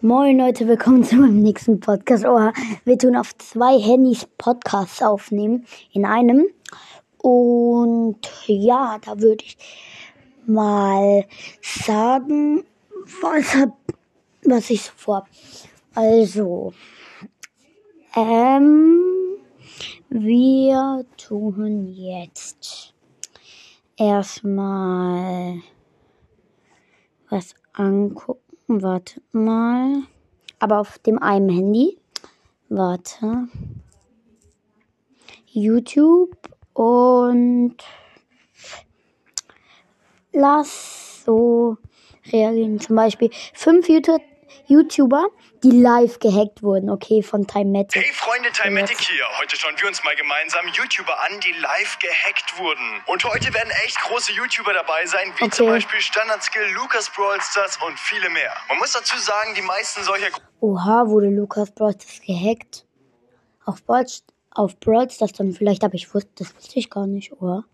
Moin Leute, willkommen zu meinem nächsten Podcast. Oh, wir tun auf zwei Handys Podcasts aufnehmen in einem. Und ja, da würde ich mal sagen, was, hab, was ich so vor. Also, ähm, wir tun jetzt erstmal was angucken. Warte mal. Aber auf dem einen Handy. Warte. YouTube und lass so reagieren. Zum Beispiel fünf YouTube YouTuber, die live gehackt wurden. Okay, von Timematic. Hey Freunde, Timematic hier. Heute schauen wir uns mal gemeinsam YouTuber an, die live gehackt wurden. Und heute werden echt große YouTuber dabei sein, wie Okay. zum Beispiel Standardskill, Lucas Brawlstars und viele mehr. Man muss dazu sagen, die meisten solcher Oha, wurde Lukas Brawlstars gehackt. Auf Brawl, auf Brawlstars dann vielleicht, aber ich wusste, das wusste ich gar nicht, oder?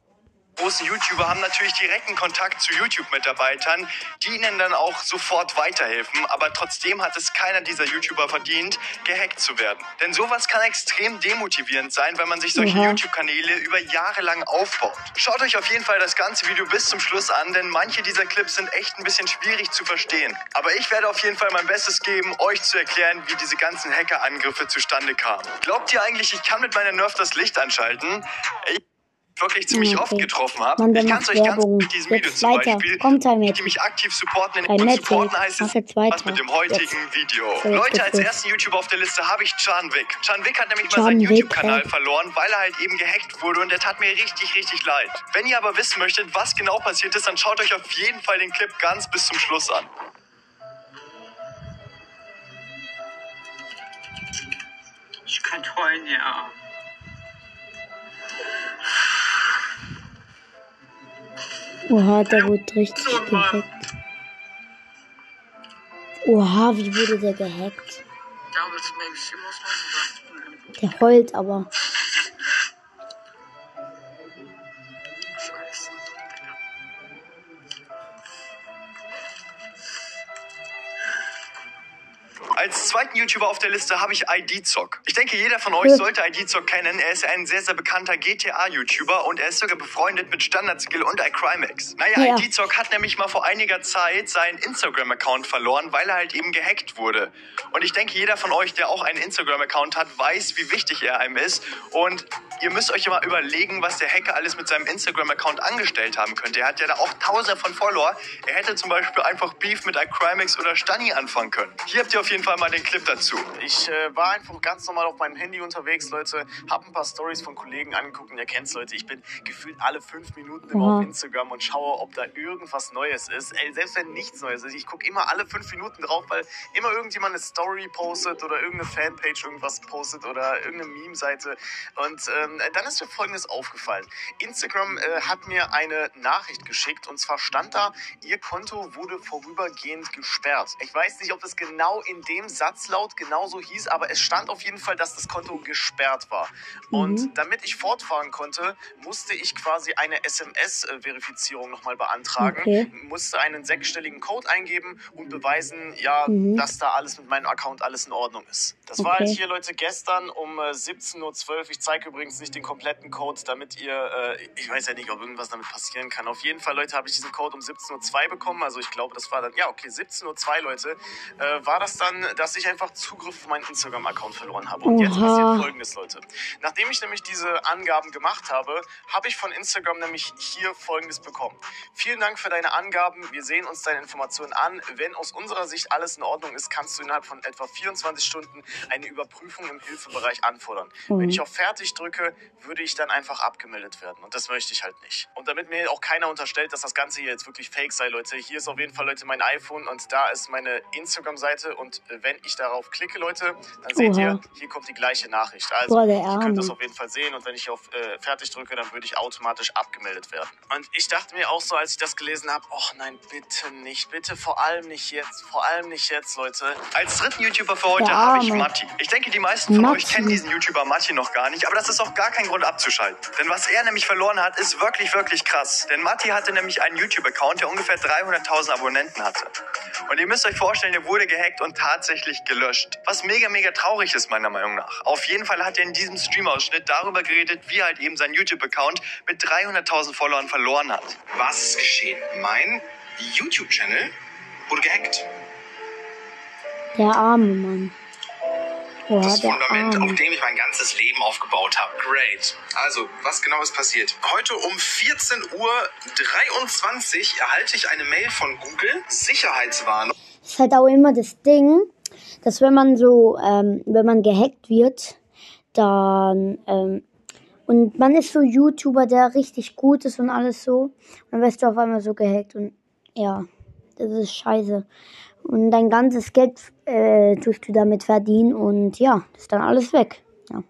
Großen YouTuber haben natürlich direkten Kontakt zu YouTube-Mitarbeitern, die ihnen dann auch sofort weiterhelfen. Aber trotzdem hat es keiner dieser YouTuber verdient, gehackt zu werden. Denn sowas kann extrem demotivierend sein, wenn man sich solche Oha. YouTube-Kanäle über Jahre lang aufbaut. Schaut euch auf jeden Fall das ganze Video bis zum Schluss an, denn manche dieser Clips sind echt ein bisschen schwierig zu verstehen. Aber ich werde auf jeden Fall mein Bestes geben, euch zu erklären, wie diese ganzen Hackerangriffe zustande kamen. Glaubt ihr eigentlich, ich kann mit meiner Nerf das Licht anschalten? Ich wirklich ziemlich Okay. oft getroffen habe. Ich kann es euch ganz Werbung. mit diesem Video Jetzt zum weiter. Beispiel, Komm, Timematic. die mich aktiv supporten. In und supporten heißt es was mit dem heutigen Jetzt. Video. So, Leute, als ersten YouTuber auf der Liste habe ich Chan Wick. Chan Wick hat nämlich mal Chan seinen YouTube-Kanal verloren, weil er halt eben gehackt wurde und der tat mir richtig, richtig leid. Wenn ihr aber wissen möchtet, was genau passiert ist, dann schaut euch auf jeden Fall den Clip ganz bis zum Schluss an. Ich kann heulen, ja. Oha, der wurde richtig gehackt. Oha, wie wurde der gehackt? Der heult aber. Als zweiten YouTuber auf der Liste habe ich ID-Zock. Ich denke, jeder von euch sollte ID-Zock kennen. Er ist ein sehr, sehr bekannter GTA-YouTuber und er ist sogar befreundet mit Standard-Skill und iCrimex. Naja, Ja. ID-Zock hat nämlich mal vor einiger Zeit seinen Instagram-Account verloren, weil er halt eben gehackt wurde. Und ich denke, jeder von euch, der auch einen Instagram-Account hat, weiß, wie wichtig er einem ist. Und ihr müsst euch immer überlegen, was der Hacker alles mit seinem Instagram-Account angestellt haben könnte. Er hat ja da auch tausende von Follower. Er hätte zum Beispiel einfach Beef mit iCrimex oder Stani anfangen können. Hier habt ihr auf jeden Fall mal den Clip dazu. Ich äh, war einfach ganz normal auf meinem Handy unterwegs, Leute. Hab ein paar Stories von Kollegen angeguckt und ihr kennt's, Leute. Ich bin gefühlt alle fünf Minuten immer Aha. auf Instagram und schaue, ob da irgendwas Neues ist. Ey, selbst wenn nichts Neues ist, ich gucke immer alle fünf Minuten drauf, weil immer irgendjemand eine Story postet oder irgendeine Fanpage irgendwas postet oder irgendeine Meme-Seite. Und ähm, dann ist mir Folgendes aufgefallen. Instagram äh, hat mir eine Nachricht geschickt und zwar stand da, ihr Konto wurde vorübergehend gesperrt. Ich weiß nicht, ob das genau in dem Satzlaut genauso hieß, aber es stand auf jeden Fall, dass das Konto gesperrt war. Und Mhm. damit ich fortfahren konnte, musste ich quasi eine SMS-Verifizierung nochmal beantragen, Okay. musste einen sechsstelligen Code eingeben und beweisen, ja, Mhm. dass da alles mit meinem Account alles in Ordnung ist. Das war Okay. halt hier, Leute, gestern um äh, 17.12 Uhr. Ich zeige übrigens nicht den kompletten Code, damit ihr, äh, ich weiß ja nicht, ob irgendwas damit passieren kann. Auf jeden Fall, Leute, habe ich diesen Code um 17.02 Uhr bekommen. Also ich glaube, das war dann, ja, okay, 17.02 Uhr, Leute, äh, war das dann, dass ich einfach Zugriff auf meinen Instagram-Account verloren habe. Und jetzt Oha. passiert Folgendes, Leute. Nachdem ich nämlich diese Angaben gemacht habe, habe ich von Instagram nämlich hier Folgendes bekommen. Vielen Dank für deine Angaben. Wir sehen uns deine Informationen an. Wenn aus unserer Sicht alles in Ordnung ist, kannst du innerhalb von etwa 24 Stunden eine Überprüfung im Hilfebereich anfordern. Mhm. Wenn ich auf Fertig drücke, würde ich dann einfach abgemeldet werden. Und das möchte ich halt nicht. Und damit mir auch keiner unterstellt, dass das Ganze hier jetzt wirklich fake sei, Leute, hier ist auf jeden Fall, Leute, mein iPhone und da ist meine Instagram-Seite. Und äh, wenn ich darauf klicke, Leute, dann seht Oha. ihr, hier kommt die gleiche Nachricht. Also, Boah, ihr könnt das auf jeden Fall sehen. Und wenn ich auf äh, Fertig drücke, dann würde ich automatisch abgemeldet werden. Und ich dachte mir auch so, als ich das gelesen habe, oh nein, bitte nicht, bitte vor allem nicht jetzt, vor allem nicht jetzt, Leute. Als dritten YouTuber für heute habe ich. Matti. Ich denke, die meisten von euch Matti. kennen diesen YouTuber Matti noch gar nicht, aber das ist auch gar kein Grund abzuschalten. Denn was er nämlich verloren hat, ist wirklich, wirklich krass. Denn Matti hatte nämlich einen YouTube-Account, der ungefähr 300.000 Abonnenten hatte. Und ihr müsst euch vorstellen, der wurde gehackt und tat tatsächlich gelöscht. Was mega, mega traurig ist, meiner Meinung nach. Auf jeden Fall hat er in diesem Stream-Ausschnitt darüber geredet, wie er halt eben sein YouTube-Account mit 300.000 Followern verloren hat. Was ist geschehen? Mein YouTube-Channel wurde gehackt. Der arme Mann. Boah, Das Fundament, auf dem ich mein ganzes Leben aufgebaut habe. Great. Also, was genau ist passiert? Heute um 14.23 Uhr erhalte ich eine Mail von Google. Sicherheitswarnung. ist halt auch immer das Ding, dass wenn man so, ähm, wenn man gehackt wird, dann, ähm, und man ist so YouTuber, der richtig gut ist und alles so, dann wirst du auf einmal so gehackt und ja, das ist scheiße. Und dein ganzes Geld äh, tust du damit verdienen und ja, ist dann alles weg. Ja.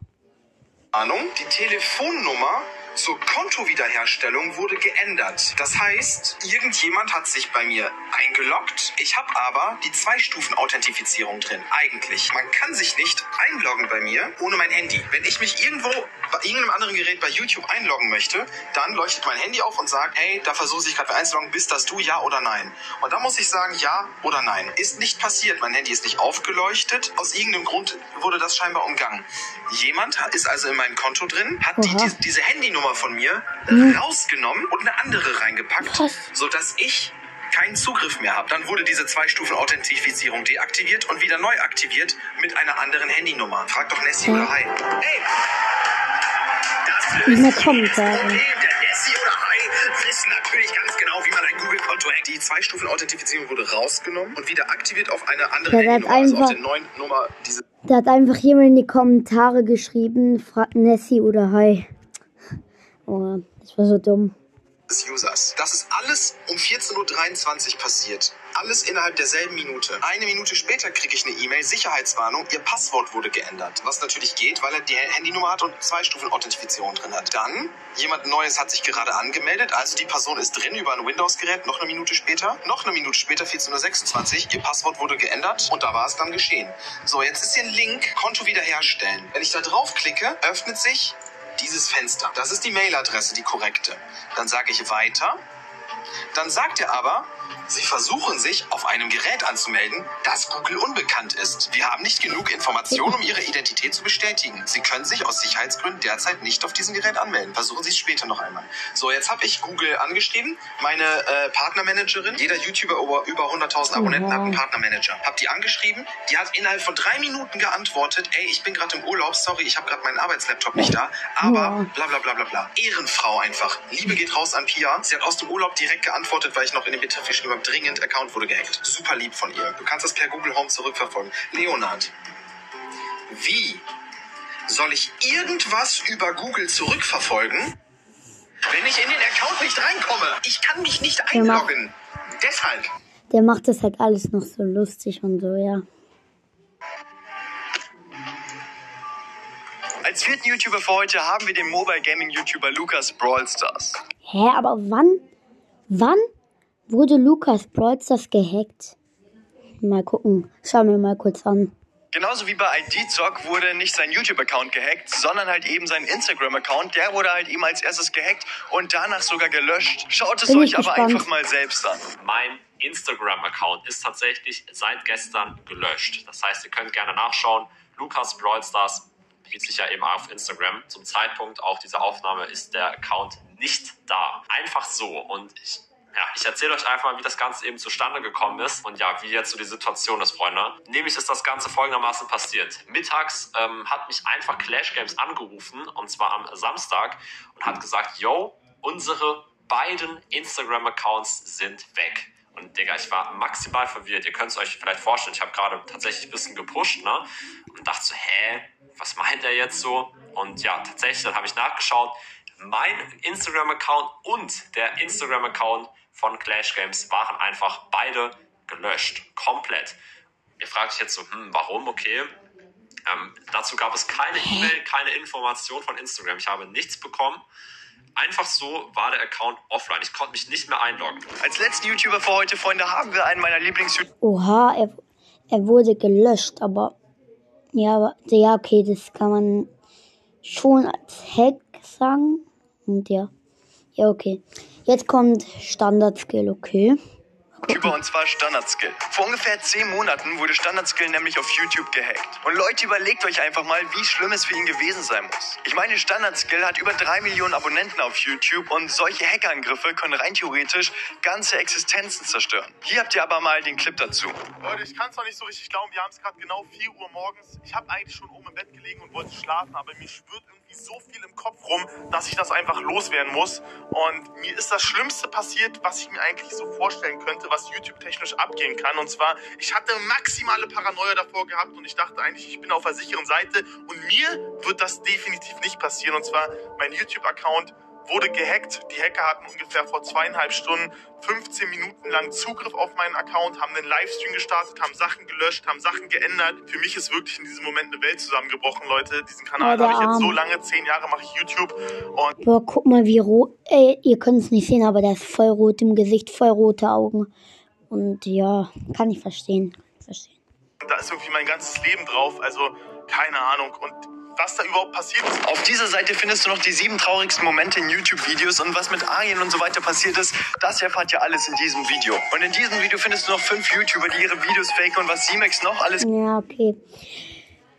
Warnung. Die Telefonnummer zur Kontowiederherstellung wurde geändert. Das heißt, irgendjemand hat sich bei mir eingeloggt. Ich habe aber die Zwei-Stufen-Authentifizierung drin. Eigentlich. Man kann sich nicht einloggen bei mir ohne mein Handy. Wenn ich mich irgendwo bei irgendeinem anderen Gerät bei YouTube einloggen möchte, dann leuchtet mein Handy auf und sagt, hey, da versuche ich gerade einzuloggen, bist das du, ja oder nein? Und da muss ich sagen, ja oder nein. Ist nicht passiert. Mein Handy ist nicht aufgeleuchtet. Aus irgendeinem Grund wurde das scheinbar umgangen. Jemand ist also in meinem Konto drin, hat die, die, diese Handynummer von mir rausgenommen und eine andere reingepackt, Krass. sodass ich keinen Zugriff mehr habe. Dann wurde diese Zwei-Stufen-Authentifizierung deaktiviert und wieder neu aktiviert mit einer anderen Handynummer. Frag doch Nessie Ja. oder Hi. Hey! Das löst jedes Kommentare. Problem. Der Nessie oder Hi wissen natürlich ganz genau, wie man ein Google-Konto hackt. Die Zwei-Stufen-Authentifizierung wurde rausgenommen und wieder aktiviert auf eine andere Ja, Handynummer. Also auf der neuen Nummer diese Da hat einfach jemand in die Kommentare geschrieben, fragt Nessie oder Hi. Oh, das war so dumm. des Users. Das ist alles um 14.23 Uhr passiert. Alles innerhalb derselben Minute. Eine Minute später kriege ich eine E-Mail, Sicherheitswarnung, Ihr Passwort wurde geändert. Was natürlich geht, weil er die Handynummer hat und zwei Stufen Authentifizierung drin hat. Dann, jemand Neues hat sich gerade angemeldet, also die Person ist drin über ein Windows-Gerät, noch eine Minute später. Noch eine Minute später, 14.26 Uhr, Ihr Passwort wurde geändert und da war es dann geschehen. So, jetzt ist hier ein Link, Konto wiederherstellen. Wenn ich da draufklicke, öffnet sich dieses Fenster. Das ist die Mailadresse, die korrekte. Dann sage ich weiter. Dann sagt er aber, Sie versuchen sich auf einem Gerät anzumelden, das Google unbekannt ist. Wir haben nicht genug Informationen, um Ihre Identität zu bestätigen. Sie können sich aus Sicherheitsgründen derzeit nicht auf diesem Gerät anmelden. Versuchen Sie es später noch einmal. So, jetzt habe ich Google angeschrieben, meine äh, Partnermanagerin. Jeder YouTuber über, über 100.000 Abonnenten hat einen Partnermanager. Hab die angeschrieben, die hat innerhalb von drei Minuten geantwortet, ey, ich bin gerade im Urlaub, sorry, ich habe gerade meinen Arbeitslaptop nicht da, aber bla bla bla bla bla. Ehrenfrau einfach. Liebe geht raus an Pia. Sie hat aus dem Urlaub direkt geantwortet, weil ich noch in den Betreff habe, dringend, Account wurde gehackt. Super lieb von ihr. Du kannst das per Google Home zurückverfolgen. Leonard, wie soll ich irgendwas über Google zurückverfolgen, wenn ich in den Account nicht reinkomme? Ich kann mich nicht einloggen. Deshalb. Der macht das halt alles noch so lustig und so, ja. Als vierten YouTuber für heute haben wir den Mobile Gaming YouTuber Lukas Brawl Stars. Hä, aber wann, wann wurde Lukas Brawlstars gehackt? Mal gucken. Schauen wir mal kurz an. Genauso wie bei IDZock wurde nicht sein YouTube-Account gehackt, sondern halt eben sein Instagram-Account. Der wurde halt eben als erstes gehackt und danach sogar gelöscht. Schaut es Bin euch aber gespannt. einfach mal selbst an. Mein Instagram-Account ist tatsächlich seit gestern gelöscht. Das heißt, ihr könnt gerne nachschauen. Lukas Brawl Stars spielt sich ja eben auf Instagram. Zum Zeitpunkt auch dieser Aufnahme ist der Account nicht da. Einfach so. Und ich, ja, ich erzähle euch einfach mal, wie das Ganze eben zustande gekommen ist und ja, wie jetzt so die Situation ist, Freunde. Nämlich ist das Ganze folgendermaßen passiert. Mittags ähm, hat mich einfach Clash Games angerufen und zwar am Samstag und hat gesagt, yo, unsere beiden Instagram-Accounts sind weg. Und Digga, ich war maximal verwirrt. Ihr könnt es euch vielleicht vorstellen, ich habe gerade tatsächlich ein bisschen gepusht, ne? Und dachte so, hä, was meint er jetzt so? Und ja, tatsächlich, dann habe ich nachgeschaut. Mein Instagram-Account und der Instagram-Account von Clash Games waren einfach beide gelöscht. Komplett. Ihr fragt euch jetzt so, hm, warum? Okay. Ähm, dazu gab es keine E-Mail, keine Information von Instagram. Ich habe nichts bekommen. Einfach so war der Account offline. Ich konnte mich nicht mehr einloggen. Als letzten YouTuber für heute, Freunde, haben wir einen meiner lieblings Oha, er, er wurde gelöscht, aber ja, aber, ja, okay, das kann man schon als Hack sagen. Und ja, ja, okay. Jetzt kommt Standard-Skill, okay. Mal gucken. und zwar Standardskill. Vor ungefähr 10 Monaten wurde Standardskill nämlich auf YouTube gehackt. Und Leute, überlegt euch einfach mal, wie schlimm es für ihn gewesen sein muss. Ich meine, Standardskill hat über 3 Millionen Abonnenten auf YouTube und solche Hackerangriffe können rein theoretisch ganze Existenzen zerstören. Hier habt ihr aber mal den Clip dazu. Leute, ich kann es noch nicht so richtig glauben. Wir haben es gerade genau 4 Uhr morgens. Ich habe eigentlich schon oben im Bett gelegen und wollte schlafen, aber mir schwirrt irgendwie so viel im Kopf rum, dass ich das einfach loswerden muss. Und mir ist das Schlimmste passiert, was ich mir eigentlich so vorstellen könnte, was YouTube-technisch abgehen kann. Und zwar, ich hatte maximale Paranoia davor gehabt und ich dachte eigentlich, ich bin auf der sicheren Seite. Und mir wird das definitiv nicht passieren. Und zwar, mein YouTube-Account wurde gehackt. Die Hacker hatten ungefähr vor zweieinhalb Stunden 15 Minuten lang Zugriff auf meinen Account, haben einen Livestream gestartet, haben Sachen gelöscht, haben Sachen geändert. Für mich ist wirklich in diesem Moment eine Welt zusammengebrochen, Leute. Diesen Kanal habe ich jetzt so Arme. lange, zehn Jahre mache ich YouTube und Boah, guck mal, wie rot. Ey, ihr könnt es nicht sehen, aber der ist voll rot im Gesicht, voll rote Augen. Und ja, kann ich verstehen. Kann ich verstehen. da ist irgendwie mein ganzes Leben drauf. Also keine Ahnung. Und was da überhaupt passiert ist, Auf dieser Seite findest du noch die sieben traurigsten Momente in YouTube-Videos und was mit Arjen und so weiter passiert ist, das erfahrt ihr alles in diesem Video. Und in diesem Video findest du noch fünf YouTuber, die ihre Videos faken und was Simex noch alles Ja, okay.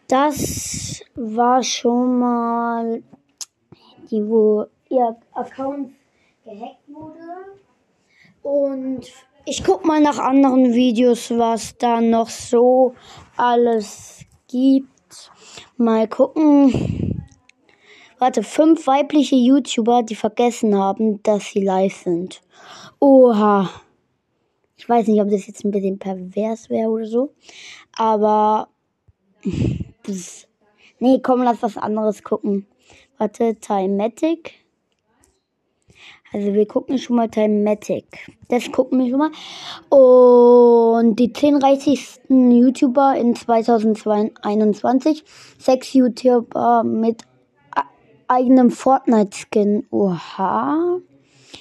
Das war schon mal die, wo ihr Account gehackt wurde. Und ich guck mal nach anderen Videos, was da noch so alles gibt. Mal gucken. Warte, fünf weibliche YouTuber, die vergessen haben, dass sie live sind. Oha. Ich weiß nicht, ob das jetzt ein bisschen pervers wäre oder so. Aber nee, komm, lass was anderes gucken. Warte, Timematic. Also wir gucken schon mal Timematic. Das gucken wir schon mal. Und die 10 reichsten YouTuber in 2021. Sechs YouTuber mit e- eigenem Fortnite-Skin. Oha.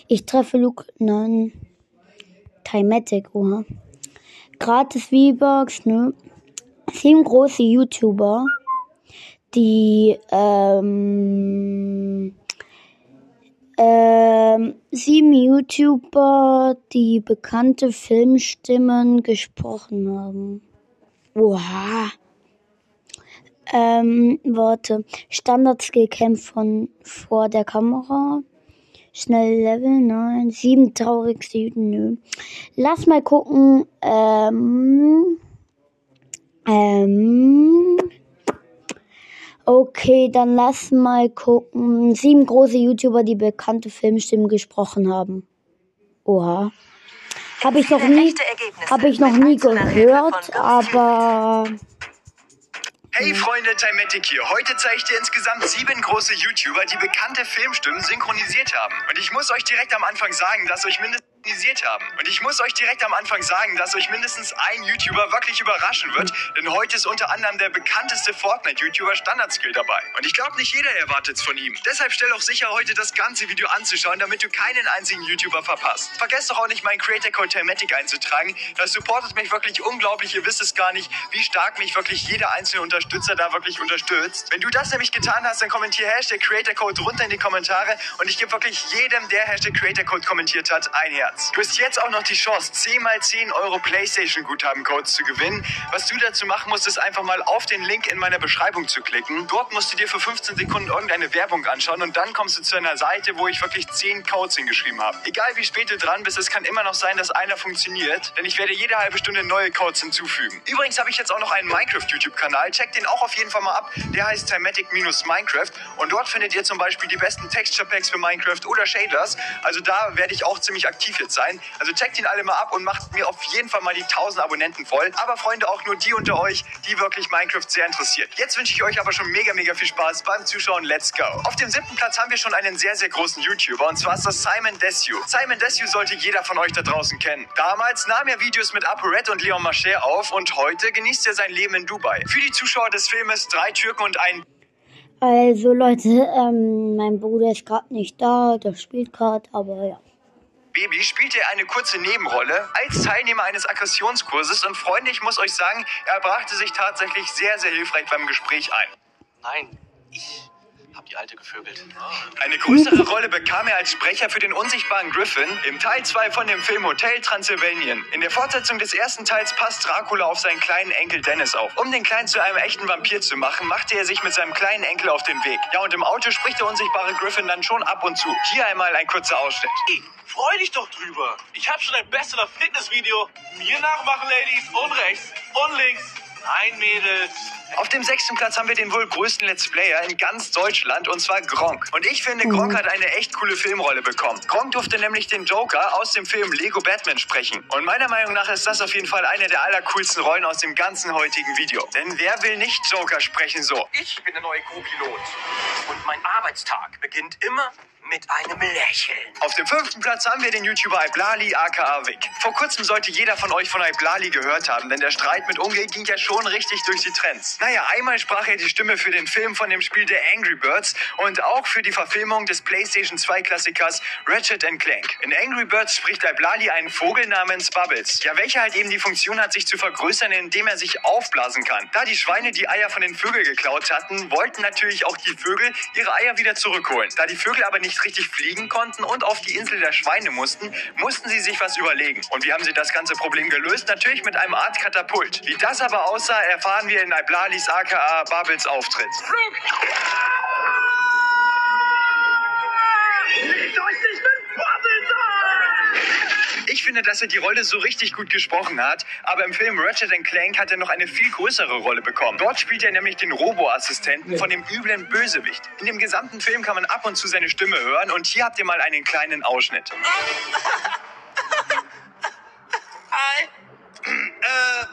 Ich treffe Luke. Nein. Timematic, oha. Gratis V-Bucks, ne? Sieben große YouTuber, die ähm, ähm, sieben YouTuber, die bekannte Filmstimmen gesprochen haben. Oha. Ähm, warte. Standard-Skill-Camp von vor der Kamera. Schnell Level, nein. Sieben traurigste Juden, nö. Lass mal gucken. Ähm, ähm, okay, dann lass mal gucken. Sieben große YouTuber, die bekannte Filmstimmen gesprochen haben. Oha. Habe ich noch nie, habe ich noch nie gehört, aber Hey Freunde, Timetic hier. Heute zeige ich dir insgesamt sieben große YouTuber, die bekannte Filmstimmen synchronisiert haben. Und ich muss euch direkt am Anfang sagen, dass euch mindestens synchronisiert haben. Und ich muss euch direkt am Anfang sagen, dass euch mindestens ein YouTuber wirklich überraschen wird, denn heute ist unter anderem der bekannteste Fortnite-YouTuber Standardskill dabei. Und ich glaube, nicht jeder erwartet es von ihm. Deshalb stell auch sicher, heute das ganze Video anzuschauen, damit du keinen einzigen YouTuber verpasst. Vergesst doch auch nicht, meinen Creator Code Timetic einzutragen. Das supportet mich wirklich unglaublich. Ihr wisst es gar nicht, wie stark mich wirklich jeder einzelne Unterstützer da wirklich unterstützt. Wenn du das nämlich getan hast, dann kommentier Hashtag Creator Code runter in die Kommentare und ich gebe wirklich jedem, der Hashtag Creator Code kommentiert hat, ein Herz. Du hast jetzt auch noch die Chance, 10 mal 10 Euro PlayStation Guthabencodes zu gewinnen. Was du dazu machen musst, ist einfach mal auf den Link in meiner Beschreibung zu klicken. Dort musst du dir für 15 Sekunden irgendeine Werbung anschauen und dann kommst du zu einer Seite, wo ich wirklich 10 Codes hingeschrieben habe. Egal wie spät du dran bist, es kann immer noch sein, dass einer funktioniert, denn ich werde jede halbe Stunde neue Codes hinzufügen. Übrigens habe ich jetzt auch noch einen Minecraft YouTube-Kanal. Check den auch auf jeden Fall mal ab. Der heißt Timatic-Minecraft und dort findet ihr zum Beispiel die besten Texture Packs für Minecraft oder Shaders. Also da werde ich auch ziemlich aktiv jetzt sein. Also checkt ihn alle mal ab und macht mir auf jeden Fall mal die 1000 Abonnenten voll. Aber Freunde, auch nur die unter euch, die wirklich Minecraft sehr interessiert. Jetzt wünsche ich euch aber schon mega, mega viel Spaß beim Zuschauen. Let's go. Auf dem siebten Platz haben wir schon einen sehr, sehr großen YouTuber und zwar ist das Simon Desue. Simon Desue sollte jeder von euch da draußen kennen. Damals nahm er Videos mit ApoRed und Leon Mascher auf und heute genießt er sein Leben in Dubai. Für die Zuschauer des Filmes Drei Türken und ein also Leute, ähm, mein Bruder ist gerade nicht da, der spielt gerade, aber ja. Baby spielte er eine kurze Nebenrolle als Teilnehmer eines Aggressionskurses und Freunde, ich muss euch sagen, er brachte sich tatsächlich sehr, sehr hilfreich beim Gespräch ein. Nein, ich die Alte gevögelt. Eine größere Rolle bekam er als Sprecher für den unsichtbaren Griffin im Teil 2 von dem Film Hotel Transylvanien. In der Fortsetzung des ersten Teils passt Dracula auf seinen kleinen Enkel Dennis auf. Um den Kleinen zu einem echten Vampir zu machen, machte er sich mit seinem kleinen Enkel auf den Weg. Ja, und im Auto spricht der unsichtbare Griffin dann schon ab und zu. Hier einmal ein kurzer Ausschnitt. Freu dich doch drüber. Ich habe schon ein besserer Fitnessvideo. Mir nachmachen, Ladies. Und rechts und links. Ein Mädel. Auf dem sechsten Platz haben wir den wohl größten Let's Player in ganz Deutschland und zwar Gronk. Und ich finde, Gronk hat eine echt coole Filmrolle bekommen. Gronk durfte nämlich den Joker aus dem Film Lego Batman sprechen. Und meiner Meinung nach ist das auf jeden Fall eine der allercoolsten Rollen aus dem ganzen heutigen Video. Denn wer will nicht Joker sprechen so? Ich bin der neue Co-Pilot. Und mein Arbeitstag beginnt immer mit einem Lächeln. Auf dem fünften Platz haben wir den YouTuber Iblali aka Vic. Vor kurzem sollte jeder von euch von Iblali gehört haben, denn der Streit mit Unge ging ja schon richtig durch die Trends. Naja, einmal sprach er die Stimme für den Film von dem Spiel The Angry Birds und auch für die Verfilmung des PlayStation 2 Klassikers Ratchet Clank. In Angry Birds spricht Iblali einen Vogel namens Bubbles, ja welcher halt eben die Funktion hat, sich zu vergrößern, indem er sich aufblasen kann. Da die Schweine die Eier von den Vögeln geklaut hatten, wollten natürlich auch die Vögel ihre Eier wieder zurückholen. Da die Vögel aber nicht richtig fliegen konnten und auf die Insel der Schweine mussten, mussten sie sich was überlegen. Und wie haben sie das ganze Problem gelöst? Natürlich mit einem Art Katapult. Wie das aber aussah, erfahren wir in Iblalis aka Bubbles Auftritt. Ich finde, dass er die Rolle so richtig gut gesprochen hat, aber im Film Ratchet Clank hat er noch eine viel größere Rolle bekommen. Dort spielt er nämlich den Robo-Assistenten von dem üblen Bösewicht. In dem gesamten Film kann man ab und zu seine Stimme hören und hier habt ihr mal einen kleinen Ausschnitt. Hi. Äh, äh,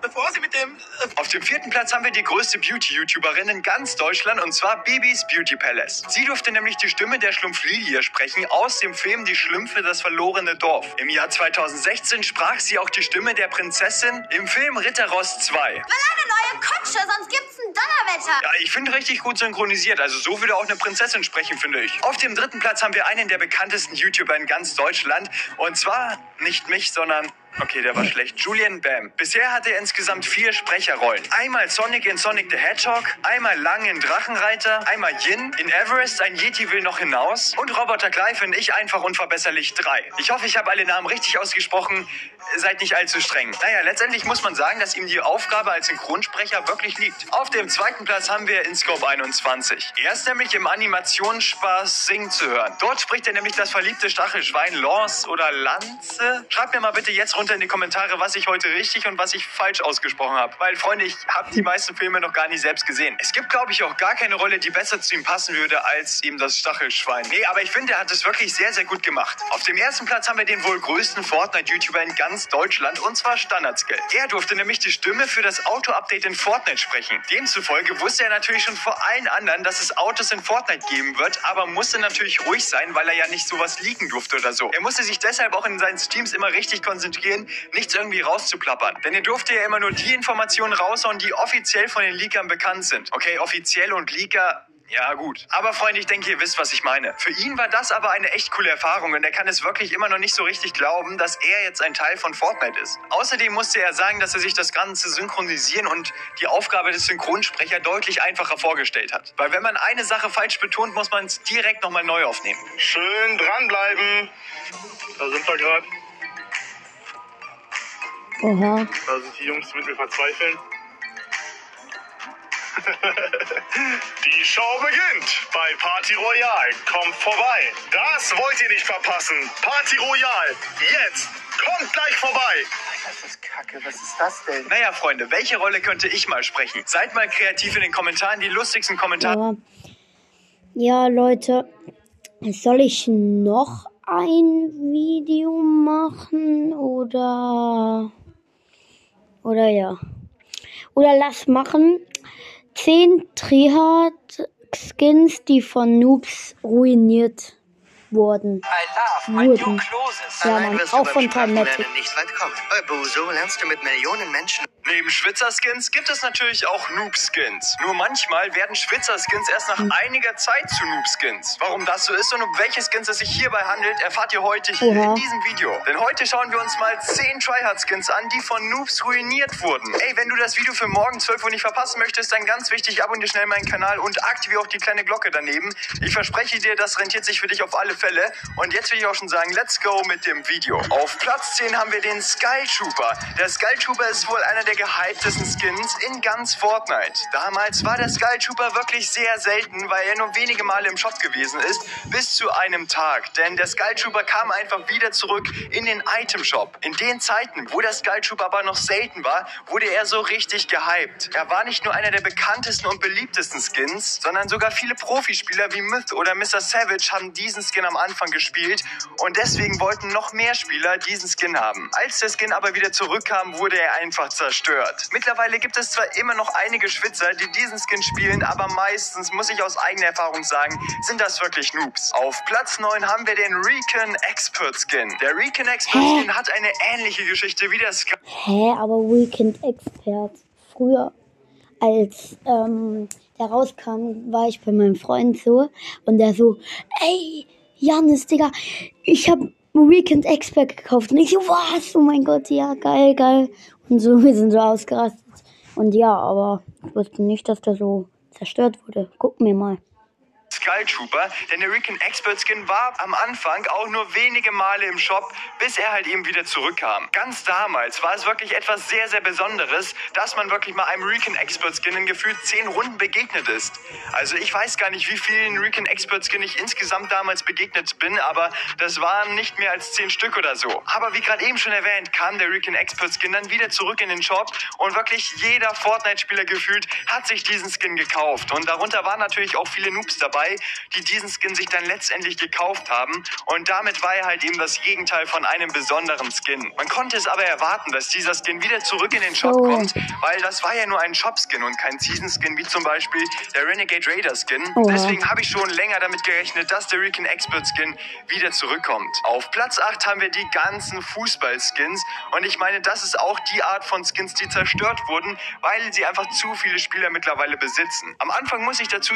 bevor Sie mit dem... Äh, Auf dem vierten Platz haben wir die größte Beauty-YouTuberin in ganz Deutschland und zwar Bibis Beauty Palace. Sie durfte nämlich die Stimme der Schlumpflilie sprechen aus dem Film Die Schlümpfe, das verlorene Dorf. Im Jahr 2016 sprach sie auch die Stimme der Prinzessin im Film Ritterrost 2. Will eine neue Kutsche, sonst gibt's ein Donnerwetter. Ja, ich finde richtig gut synchronisiert. Also so würde auch eine Prinzessin sprechen, finde ich. Auf dem dritten Platz haben wir einen der bekanntesten YouTuber in ganz Deutschland. Und zwar nicht mich, sondern Okay, der war schlecht. Julian Bam. Bisher hat er insgesamt vier Sprecherrollen. Einmal Sonic in Sonic the Hedgehog, einmal Lang in Drachenreiter, einmal Yin in Everest, ein Yeti will noch hinaus und Roboter Clive in Ich einfach unverbesserlich 3. Ich hoffe, ich habe alle Namen richtig ausgesprochen. Seid nicht allzu streng. Naja, letztendlich muss man sagen, dass ihm die Aufgabe als Synchronsprecher wirklich liegt. Auf dem zweiten Platz haben wir InScope 21. Er ist nämlich im Animationsspaß Sing zu hören. Dort spricht er nämlich das verliebte Stachelschwein Lance oder Lanze. Schreibt mir mal bitte jetzt runter in die Kommentare, was ich heute richtig und was ich falsch ausgesprochen habe. Weil, Freunde, ich habe die meisten Filme noch gar nicht selbst gesehen. Es gibt, glaube ich, auch gar keine Rolle, die besser zu ihm passen würde als eben das Stachelschwein. Nee, aber ich finde, er hat es wirklich sehr, sehr gut gemacht. Auf dem ersten Platz haben wir den wohl größten Fortnite-YouTuber in ganz Deutschland und zwar Standardskill. Er durfte nämlich die Stimme für das Auto-Update in Fortnite sprechen. Demzufolge wusste er natürlich schon vor allen anderen, dass es Autos in Fortnite geben wird, aber musste natürlich ruhig sein, weil er ja nicht sowas leaken durfte oder so. Er musste sich deshalb auch in seinen Streams immer richtig konzentrieren, nichts irgendwie rauszuplappern. Denn er durfte ja immer nur die Informationen raushauen, die offiziell von den Leakern bekannt sind. Okay, offiziell und Leaker ja, gut. Aber Freunde, ich denke, ihr wisst, was ich meine. Für ihn war das aber eine echt coole Erfahrung und er kann es wirklich immer noch nicht so richtig glauben, dass er jetzt ein Teil von Fortnite ist. Außerdem musste er sagen, dass er sich das Ganze synchronisieren und die Aufgabe des Synchronsprechers deutlich einfacher vorgestellt hat. Weil wenn man eine Sache falsch betont, muss man es direkt nochmal neu aufnehmen. Schön dranbleiben. Da sind wir gerade. Oha. Da sind die Jungs, mit mir verzweifeln. Die Show beginnt bei Party Royal. Kommt vorbei. Das wollt ihr nicht verpassen. Party Royal. Jetzt. Kommt gleich vorbei. das ist kacke. Was ist das denn? Naja, Freunde, welche Rolle könnte ich mal sprechen? Seid mal kreativ in den Kommentaren, die lustigsten Kommentare. Ja. ja, Leute, soll ich noch ein Video machen oder oder ja oder lass machen 10 Trihard Skins, die von Noobs ruiniert wurden. Wurden. Ja, Mann, auch von Palmetto. nicht weit kommen. Bei Buso lernst du mit Millionen Menschen Neben Schwitzer-Skins gibt es natürlich auch Noob-Skins. Nur manchmal werden Schwitzer-Skins erst nach einiger Zeit zu Noob-Skins. Warum das so ist und um welche Skins es sich hierbei handelt, erfahrt ihr heute hier Oha. in diesem Video. Denn heute schauen wir uns mal 10 Tryhard-Skins an, die von Noobs ruiniert wurden. Ey, wenn du das Video für morgen 12 Uhr nicht verpassen möchtest, dann ganz wichtig, abonniere schnell meinen Kanal und aktiviere auch die kleine Glocke daneben. Ich verspreche dir, das rentiert sich für dich auf alle Fälle. Und jetzt will ich auch schon sagen, let's go mit dem Video. Auf Platz 10 haben wir den Skull Trooper. Der Skull Trooper ist wohl einer der gehyptesten Skins in ganz Fortnite. Damals war der Skull Trooper wirklich sehr selten, weil er nur wenige Male im Shop gewesen ist, bis zu einem Tag. Denn der Skull Trooper kam einfach wieder zurück in den Item Shop. In den Zeiten, wo der Skull Trooper aber noch selten war, wurde er so richtig gehypt. Er war nicht nur einer der bekanntesten und beliebtesten Skins, sondern sogar viele Profispieler wie Myth oder Mr. Savage haben diesen Skin am Anfang gespielt und deswegen wollten noch mehr Spieler diesen Skin haben. Als der Skin aber wieder zurückkam, wurde er einfach zerstört. Mittlerweile gibt es zwar immer noch einige Schwitzer, die diesen Skin spielen, aber meistens, muss ich aus eigener Erfahrung sagen, sind das wirklich Noobs. Auf Platz 9 haben wir den Recon Expert Skin. Der Recon Expert Hä? Skin hat eine ähnliche Geschichte wie der Sky. Hä, aber Weekend Expert. Früher, als ähm, der rauskam, war ich bei meinem Freund so und der so, ey, Janis, Digga, ich hab Weekend Expert gekauft. Und ich so, was? Oh mein Gott, ja, geil, geil. Und so, wir sind so ausgerastet. Und ja, aber ich wusste nicht, dass der so zerstört wurde. Gucken wir mal. Skull Trooper, denn der Recon Expert Skin war am Anfang auch nur wenige Male im Shop, bis er halt eben wieder zurückkam. Ganz damals war es wirklich etwas sehr, sehr Besonderes, dass man wirklich mal einem Recon Expert Skin in gefühlt 10 Runden begegnet ist. Also ich weiß gar nicht, wie vielen Recon Expert Skin ich insgesamt damals begegnet bin, aber das waren nicht mehr als 10 Stück oder so. Aber wie gerade eben schon erwähnt, kam der Recon Expert Skin dann wieder zurück in den Shop und wirklich jeder Fortnite-Spieler gefühlt hat sich diesen Skin gekauft. Und darunter waren natürlich auch viele Noobs dabei, die diesen Skin sich dann letztendlich gekauft haben. Und damit war er halt eben das Gegenteil von einem besonderen Skin. Man konnte es aber erwarten, dass dieser Skin wieder zurück in den Shop Oh. kommt, weil das war ja nur ein Shop-Skin und kein Season-Skin, wie zum Beispiel der Renegade Raider-Skin. Oha. Deswegen habe ich schon länger damit gerechnet, dass der Recon Expert Skin wieder zurückkommt. Auf Platz 8 haben wir die ganzen Fußball-Skins. Und ich meine, das ist auch die Art von Skins, die zerstört wurden, weil sie einfach zu viele Spieler mittlerweile besitzen. Am Anfang muss ich dazu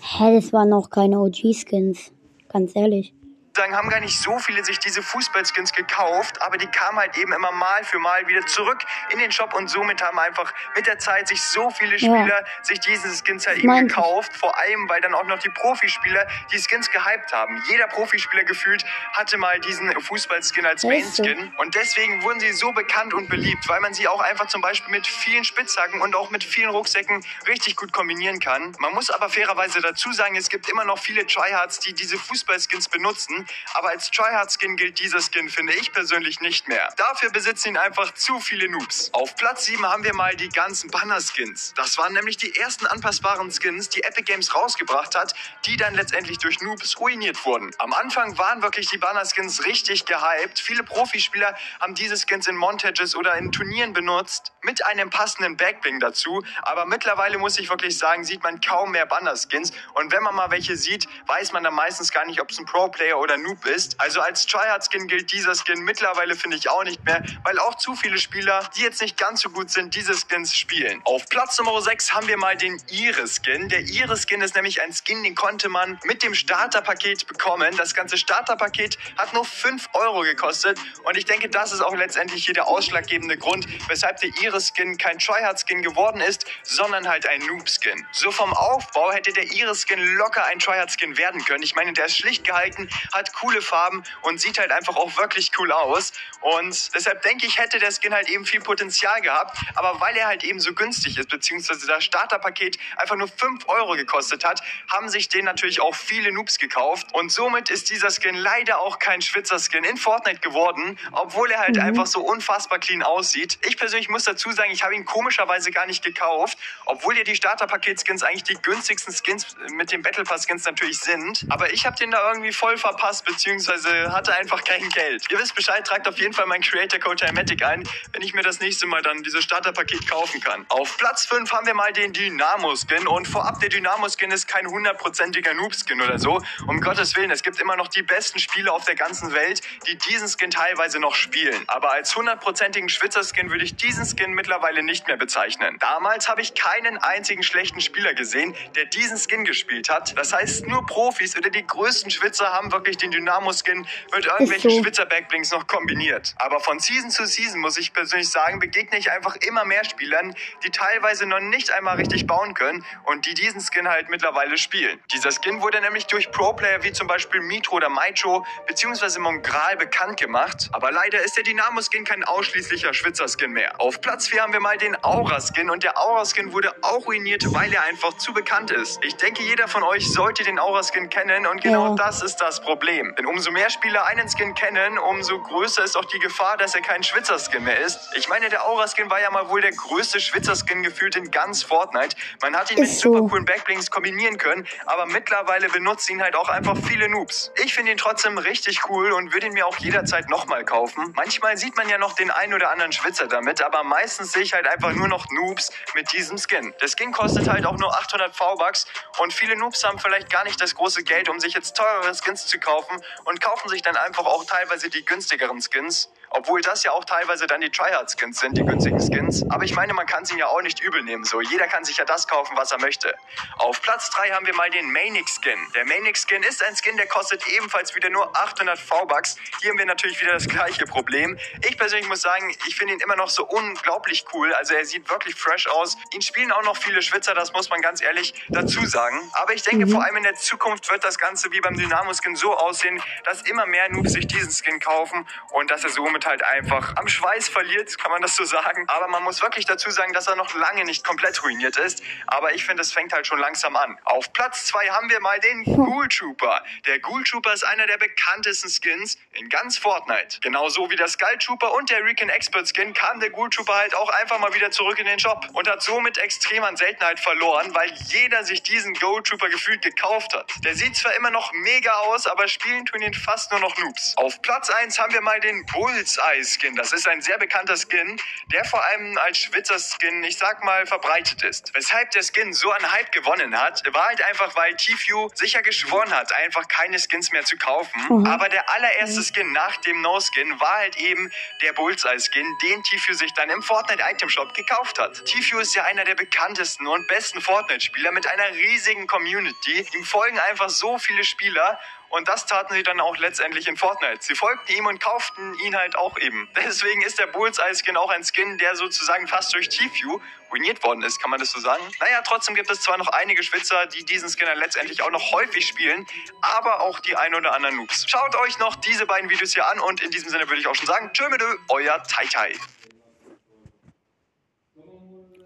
Hä, das waren noch keine OG-Skins. Ganz ehrlich. Sagen, haben gar nicht so viele sich diese Fußballskins gekauft, aber die kamen halt eben immer mal für mal wieder zurück in den Shop und somit haben einfach mit der Zeit sich so viele Ja. Spieler sich diese Skins halt eben gekauft, vor allem weil dann auch noch die Profispieler die Skins gehypt haben. Jeder Profispieler gefühlt hatte mal diesen Fußballskin als Ja. Main-Skin und deswegen wurden sie so bekannt und beliebt, weil man sie auch einfach zum Beispiel mit vielen Spitzhacken und auch mit vielen Rucksäcken richtig gut kombinieren kann. Man muss aber fairerweise dazu sagen, es gibt immer noch viele Tryhards, die diese Fußballskins benutzen, aber als Tryhard-Skin gilt dieser Skin, finde ich persönlich nicht mehr. Dafür besitzen ihn einfach zu viele Noobs. Auf Platz 7 haben wir mal die ganzen Banner-Skins. Das waren nämlich die ersten anpassbaren Skins, die Epic Games rausgebracht hat, die dann letztendlich durch Noobs ruiniert wurden. Am Anfang waren wirklich die Banner-Skins richtig gehypt. Viele Profispieler haben diese Skins in Montages oder in Turnieren benutzt, mit einem passenden Backbling dazu. Aber mittlerweile muss ich wirklich sagen, sieht man kaum mehr Banner-Skins. Und wenn man mal welche sieht, weiß man dann meistens gar nicht, ob es ein Pro-Player oder Noob ist. Also als Tryhard-Skin gilt dieser Skin mittlerweile, finde ich, auch nicht mehr, weil auch zu viele Spieler, die jetzt nicht ganz so gut sind, diese Skins spielen. Auf Platz Nummer 6 haben wir mal den Iris-Skin. Der Iris-Skin ist nämlich ein Skin, den konnte man mit dem Starterpaket bekommen. Das ganze Starterpaket hat nur 5 Euro gekostet und ich denke, das ist auch letztendlich hier der ausschlaggebende Grund, weshalb der Iris-Skin kein Tryhard-Skin geworden ist, sondern halt ein Noob-Skin. So vom Aufbau hätte der Iris-Skin locker ein Tryhard-Skin werden können. Ich meine, der ist schlicht gehalten, hat coole Farben und sieht halt einfach auch wirklich cool aus. Und deshalb denke ich, hätte der Skin halt eben viel Potenzial gehabt. Aber weil er halt eben so günstig ist, beziehungsweise das Starterpaket einfach nur 5 Euro gekostet hat, haben sich den natürlich auch viele Noobs gekauft. Und somit ist dieser Skin leider auch kein Schwitzer-Skin in Fortnite geworden, obwohl er halt einfach so unfassbar clean aussieht. Ich persönlich muss dazu sagen, ich habe ihn komischerweise gar nicht gekauft, obwohl ja die Starterpaket-Skins eigentlich die günstigsten Skins mit den Battle Pass-Skins natürlich sind. Aber ich habe den da irgendwie voll verpasst verpasst, beziehungsweise hatte einfach kein Geld. Ihr wisst Bescheid, tragt auf jeden Fall meinen Creator Code Hermetic ein, wenn ich mir das nächste Mal dann dieses Starterpaket kaufen kann. Auf Platz 5 haben wir mal den Dynamo-Skin und vorab, der Dynamo-Skin ist kein hundertprozentiger Noob-Skin oder so. Um Gottes Willen, es gibt immer noch die besten Spieler auf der ganzen Welt, die diesen Skin teilweise noch spielen. Aber als hundertprozentigen Schwitzer-Skin würde ich diesen Skin mittlerweile nicht mehr bezeichnen. Damals habe ich keinen einzigen schlechten Spieler gesehen, der diesen Skin gespielt hat. Das heißt, nur Profis oder die größten Schwitzer haben wirklich den Dynamo-Skin mit irgendwelchen so. Schwitzer-Backblinks noch kombiniert. Aber von Season zu Season, muss ich persönlich sagen, begegne ich einfach immer mehr Spielern, die teilweise noch nicht einmal richtig bauen können und die diesen Skin halt mittlerweile spielen. Dieser Skin wurde nämlich durch Pro-Player wie zum Beispiel Mitro oder Maicho bzw. Mongral bekannt gemacht. Aber leider ist der Dynamo-Skin kein ausschließlicher Schwitzer-Skin mehr. Auf Platz 4 haben wir mal den Aura-Skin und der Aura-Skin wurde auch ruiniert, weil er einfach zu bekannt ist. Ich denke, jeder von euch sollte den Aura-Skin kennen und genau Ja. das ist das Problem. Denn umso mehr Spieler einen Skin kennen, umso größer ist auch die Gefahr, dass er kein Schwitzer-Skin mehr ist. Ich meine, der Aura-Skin war ja mal wohl der größte Schwitzer-Skin gefühlt in ganz Fortnite. Man hat ihn mit Ist so. super coolen Backblinks kombinieren können, aber mittlerweile benutzen ihn halt auch einfach viele Noobs. Ich finde ihn trotzdem richtig cool und würde ihn mir auch jederzeit nochmal kaufen. Manchmal sieht man ja noch den einen oder anderen Schwitzer damit, aber meistens sehe ich halt einfach nur noch Noobs mit diesem Skin. Der Skin kostet halt auch nur 800 V-Bucks und viele Noobs haben vielleicht gar nicht das große Geld, um sich jetzt teurere Skins zu kaufen und kaufen sich dann einfach auch teilweise die günstigeren Skins. Obwohl das ja auch teilweise dann die Tryhard-Skins sind, die günstigen Skins. Aber ich meine, man kann sie ja auch nicht übel nehmen. So, jeder kann sich ja das kaufen, was er möchte. Auf Platz 3 haben wir mal den Manic-Skin. Der Manic-Skin ist ein Skin, der kostet ebenfalls wieder nur 800 V-Bucks. Hier haben wir natürlich wieder das gleiche Problem. Ich persönlich muss sagen, ich finde ihn immer noch so unglaublich cool. Also er sieht wirklich fresh aus. Ihn spielen auch noch viele Schwitzer, das muss man ganz ehrlich dazu sagen. Aber ich denke, vor allem in der Zukunft wird das Ganze wie beim Dynamo-Skin so aussehen, dass immer mehr Noobs sich diesen Skin kaufen und dass er somit halt einfach am Schweiß verliert, kann man das so sagen. Aber man muss wirklich dazu sagen, dass er noch lange nicht komplett ruiniert ist. Aber ich finde, es fängt halt schon langsam an. Auf Platz 2 haben wir mal den Ghoul Trooper. Der Ghoul Trooper ist einer der bekanntesten Skins in ganz Fortnite. Genauso wie der Skull Trooper und der Recon Expert Skin kam der Ghoul Trooper halt auch einfach mal wieder zurück in den Shop und hat somit extrem an Seltenheit verloren, weil jeder sich diesen Ghoul Trooper gefühlt gekauft hat. Der sieht zwar immer noch mega aus, aber spielen tun ihn fast nur noch Noobs. Auf Platz 1 haben wir mal den Bullseye Skin. Das ist ein sehr bekannter Skin, der vor allem als Schwitzer Skin, ich sag mal, verbreitet ist. Weshalb der Skin so an Hype gewonnen hat, war halt einfach, weil Tfue sicher geschworen hat, einfach keine Skins mehr zu kaufen. Mhm. Aber der allererste Skin nach dem No-Skin war halt eben der Bullseye-Skin, den Tfue sich dann im Fortnite Item Shop gekauft hat. Tfue ist ja einer der bekanntesten und besten Fortnite-Spieler mit einer riesigen Community. Ihm folgen einfach so viele Spieler und das taten sie dann auch letztendlich in Fortnite. Sie folgten ihm und kauften ihn halt auch eben. Deswegen ist der Bullseye-Skin auch ein Skin, der sozusagen fast durch Tfue ruiniert worden ist, kann man das so sagen? Naja, trotzdem gibt es zwar noch einige Schwitzer, die diesen Skin dann letztendlich auch noch häufig spielen, aber auch die ein oder anderen Noobs. Schaut euch noch diese beiden Videos hier an und in diesem Sinne würde ich auch schon sagen, tschö mit euer Tai Tai.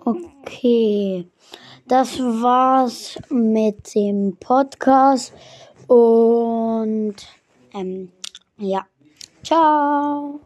Okay, das war's mit dem Podcast und ähm, ja, ciao.